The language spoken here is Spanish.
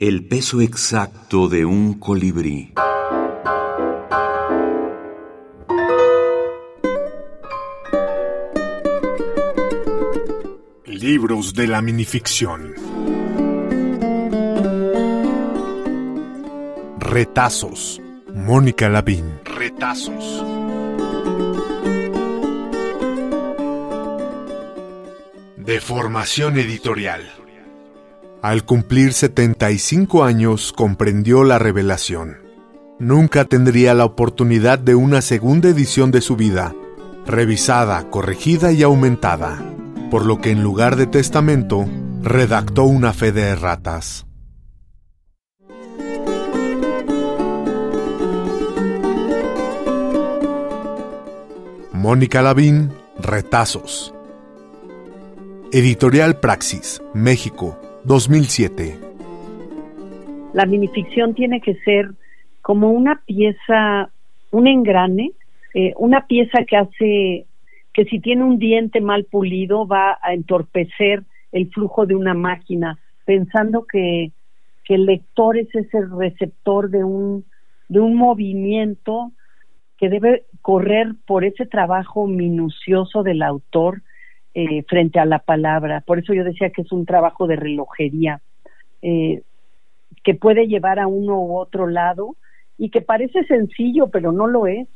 El peso exacto de un colibrí. Libros de la minificción. Retazos. Mónica Lavín. Retazos. De formación editorial. Al cumplir 75 años comprendió la revelación. Nunca tendría la oportunidad de una segunda edición de su vida, revisada, corregida y aumentada, por lo que en lugar de testamento, redactó una fe de erratas. Mónica Lavín, Retazos. Editorial Praxis, México, 2007. La minificción tiene que ser como una pieza, un engrane, eh, una pieza que hace que si tiene un diente mal pulido va a entorpecer el flujo de una máquina, pensando que, que el lector es ese receptor de un, de un movimiento que debe correr por ese trabajo minucioso del autor eh, frente a la palabra. Por eso yo decía que es un trabajo de relojería eh, que puede llevar a uno u otro lado y que parece sencillo, pero no lo es.